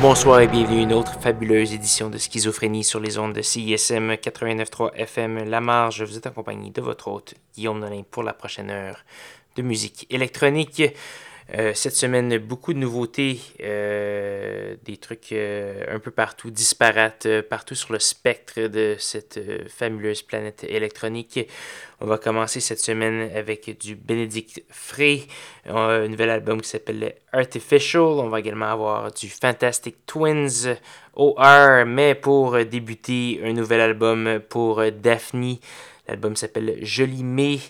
Bonsoir et bienvenue à une autre fabuleuse édition de Schizophrénie sur les ondes de CISM 89.3 FM La Marge. Vous êtes accompagné de votre hôte Guillaume Nolin pour la prochaine heure de musique électronique. Euh, cette semaine, beaucoup de nouveautés, euh, des trucs euh, un peu partout, disparates, partout sur le spectre de cette fabuleuse planète électronique. On va commencer cette semaine avec du Benedict Frey, un nouvel album qui s'appelle Artificial. On va également avoir du Fantastic Twins OR, mais pour débuter, un nouvel album pour Daphne. L'album s'appelle Jolie Mai.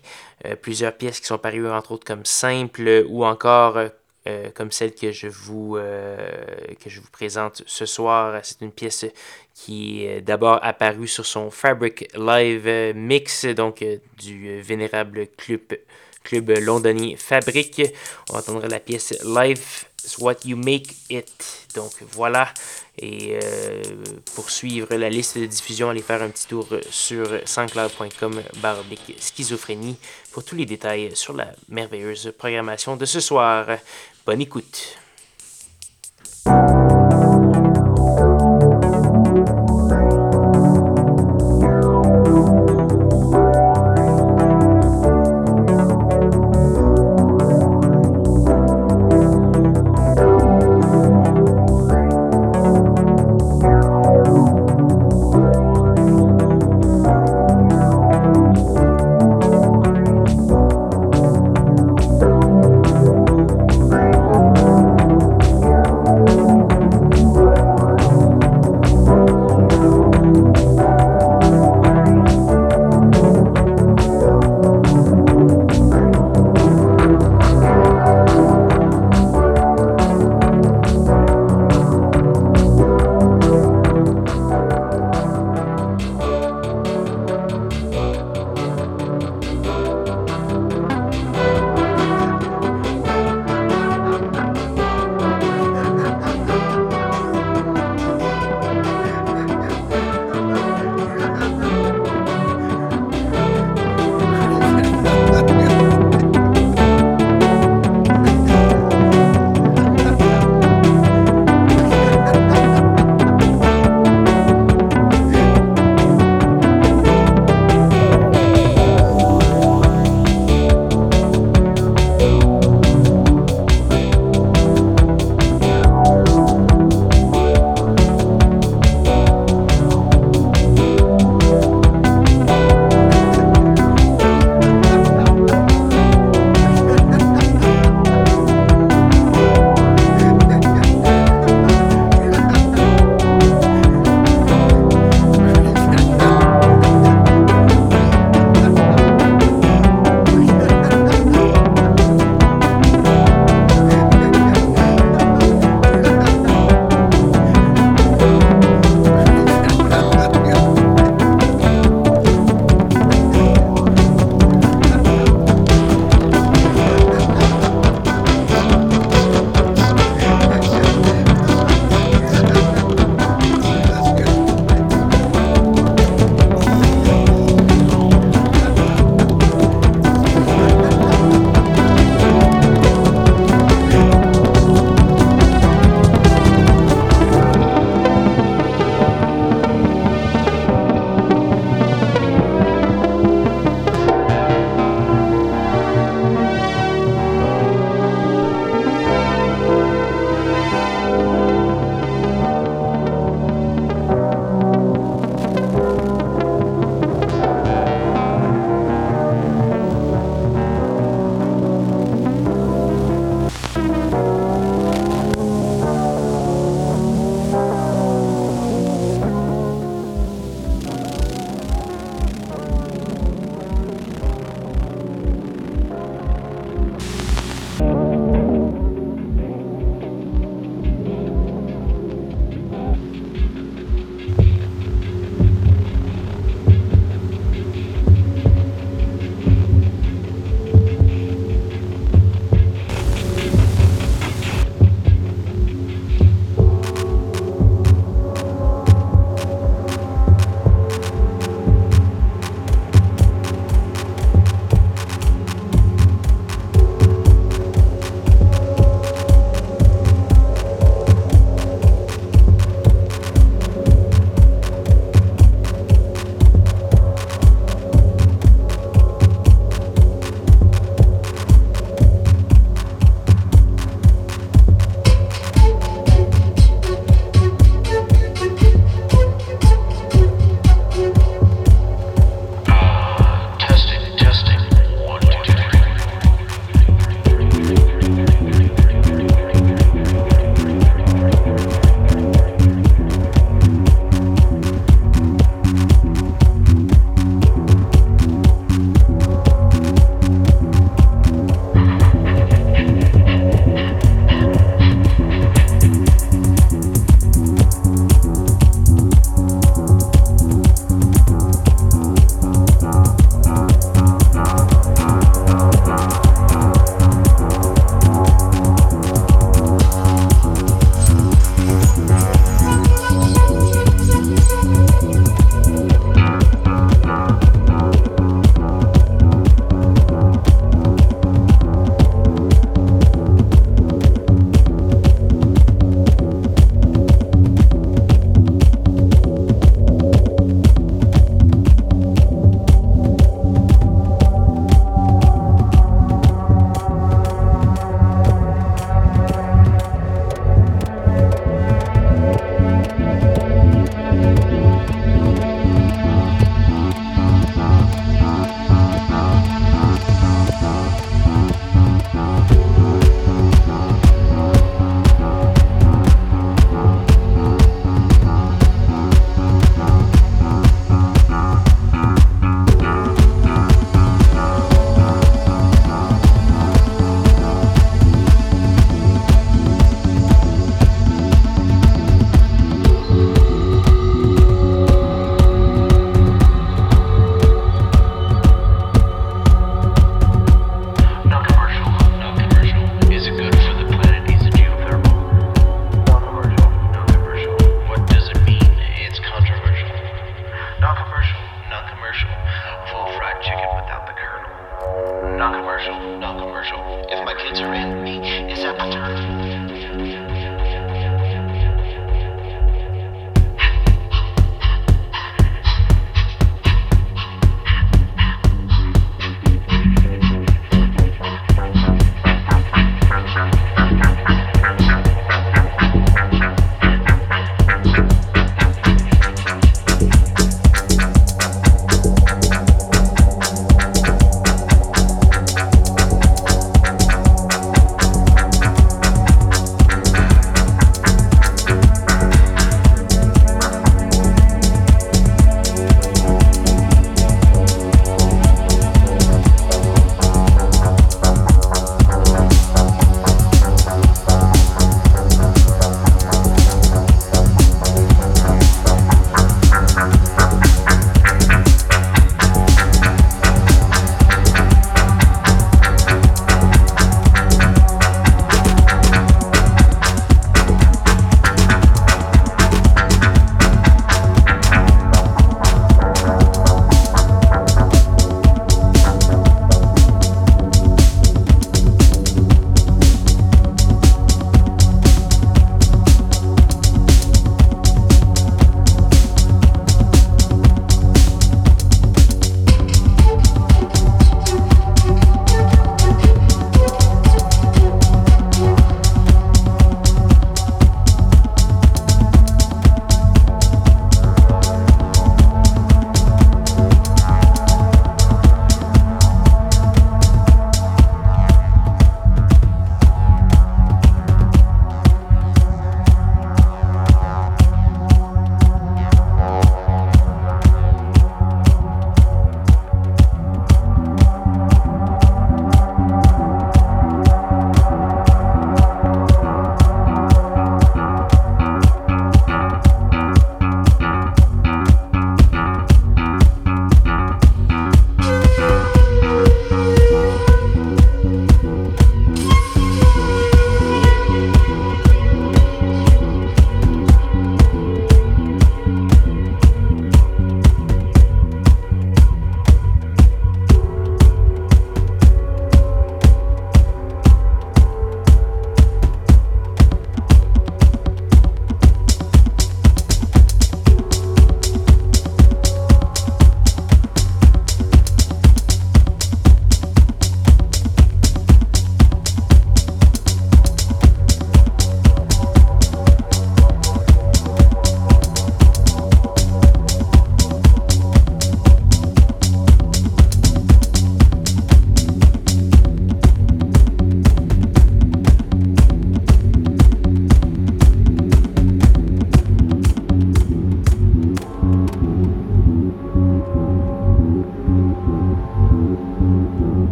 Euh, plusieurs pièces qui sont parues entre autres comme simples ou encore euh, euh, comme celle que je vous que je vous présente ce soir. C'est une pièce qui est d'abord apparue sur son Fabric Live Mix, donc du vénérable club, club londonien Fabric. On entendra la pièce Live What You Make It. Donc voilà. Et euh, pour suivre la liste de diffusion, allez faire un petit tour sur sanscloud.com barbic schizophrénie pour tous les détails sur la merveilleuse programmation de ce soir. Bonne écoute.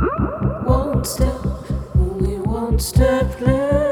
One step, only one step left.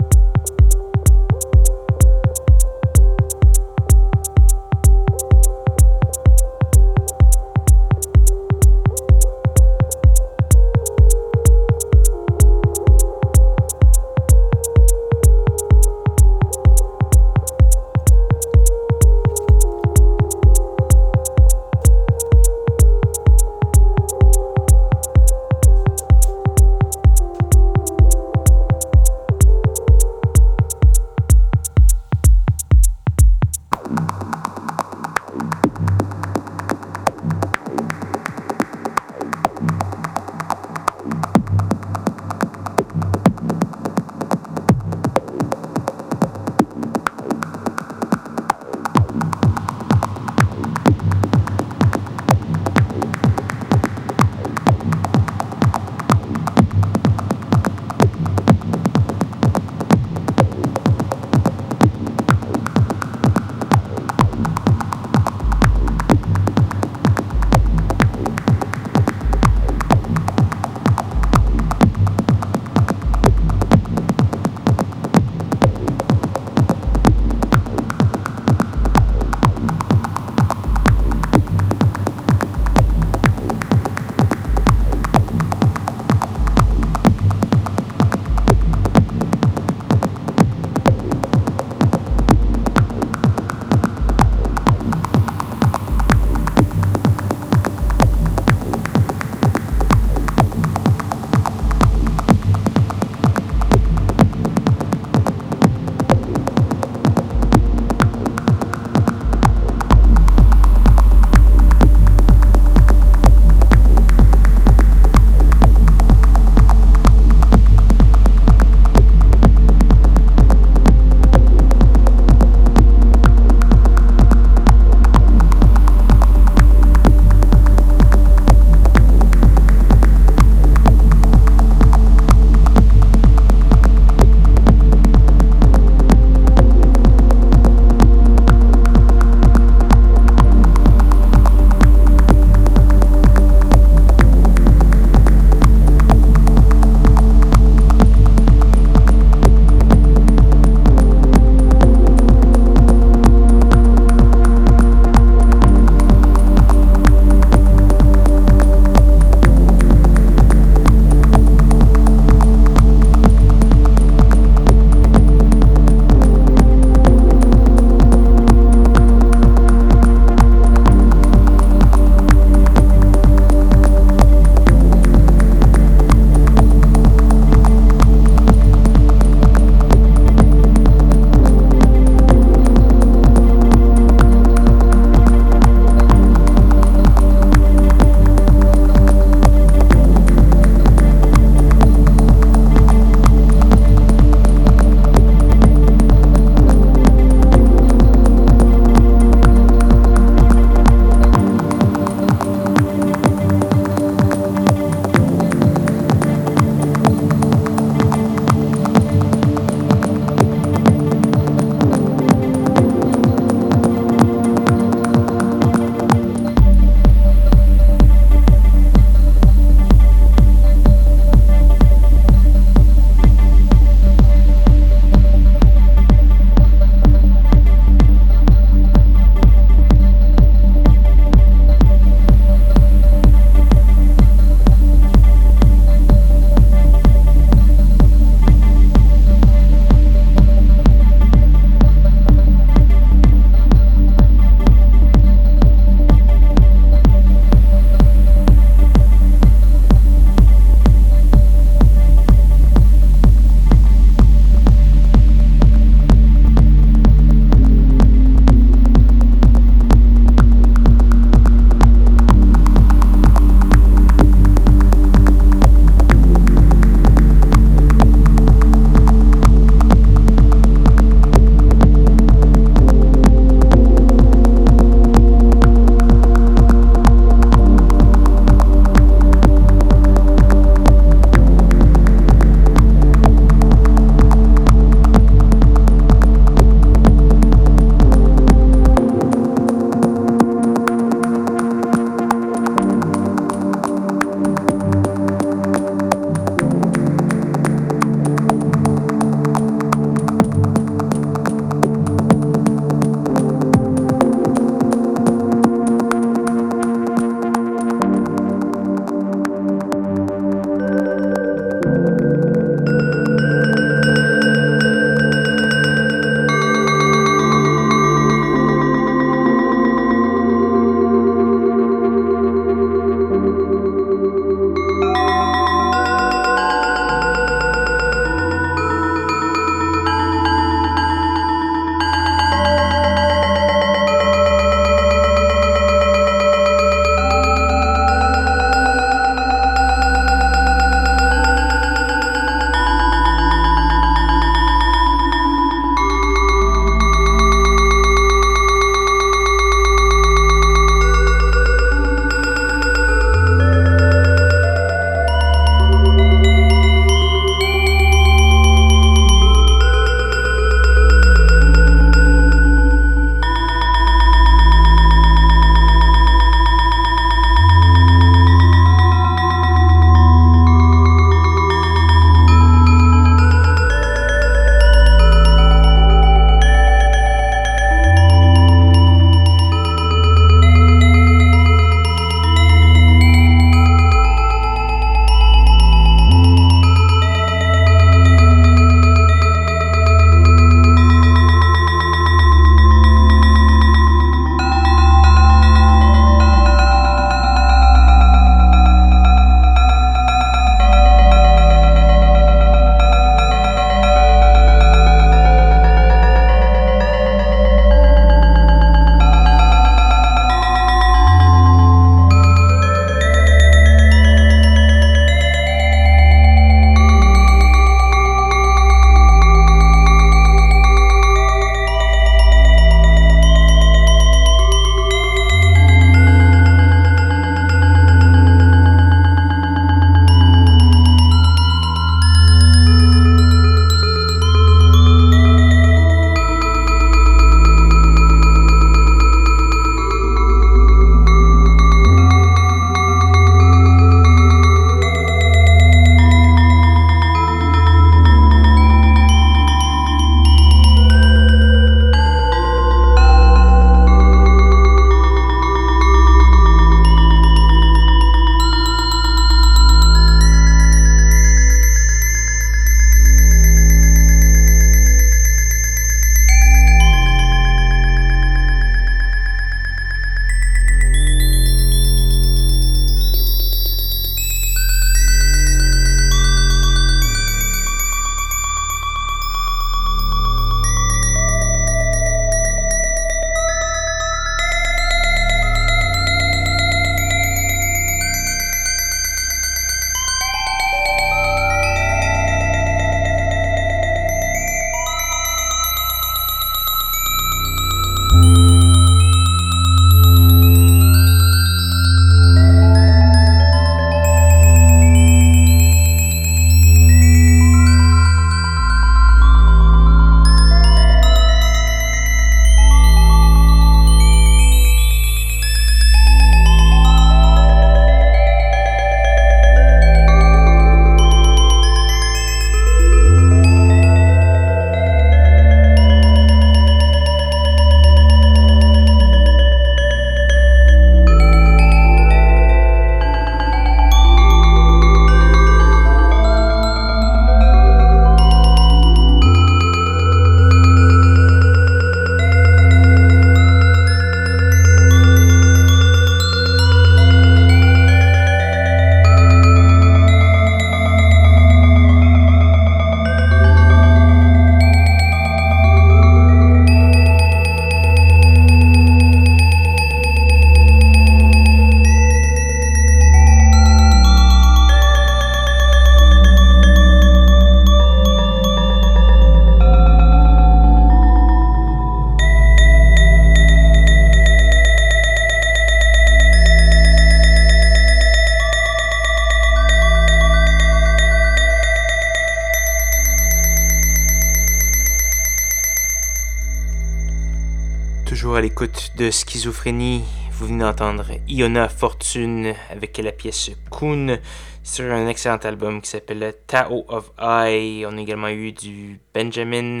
De Schizophrénie. Vous venez d'entendre Iona Fortune avec la pièce Kun sur un excellent album qui s'appelle Tao of I. On a également eu du Benjamin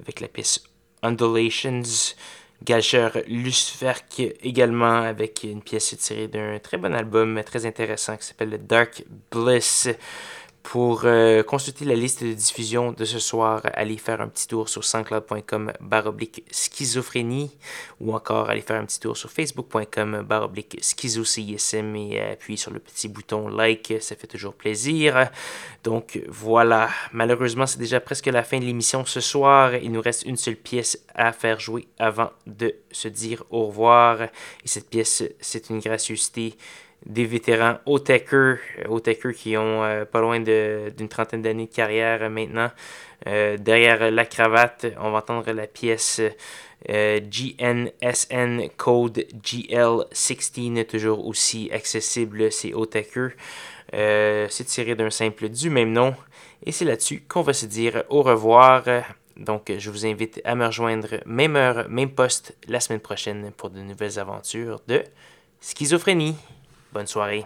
avec la pièce Undulations. Galcher Lusverk également avec une pièce tirée d'un très bon album très intéressant qui s'appelle Dark Bliss. Pour euh, consulter la liste de diffusion de ce soir, allez faire un petit tour sur sanscloud.com baroblique schizophrénie ou encore allez faire un petit tour sur facebook.com baroblique schizocism et appuyer sur le petit bouton like, ça fait toujours plaisir. Donc voilà, malheureusement c'est déjà presque la fin de l'émission ce soir. Il nous reste une seule pièce à faire jouer avant de se dire au revoir. Et cette pièce, c'est une gracieuseté des vétérans au techers qui ont euh, pas loin d'une trentaine d'années de carrière euh, maintenant. Euh, derrière la cravate, on va entendre la pièce GNSN Code GL16, toujours aussi accessible, c'est au c'est tiré d'un simple du même nom. Et c'est là-dessus qu'on va se dire au revoir. Donc, je vous invite à me rejoindre même heure, même poste la semaine prochaine pour de nouvelles aventures de schizophrénie. Bonne soirée.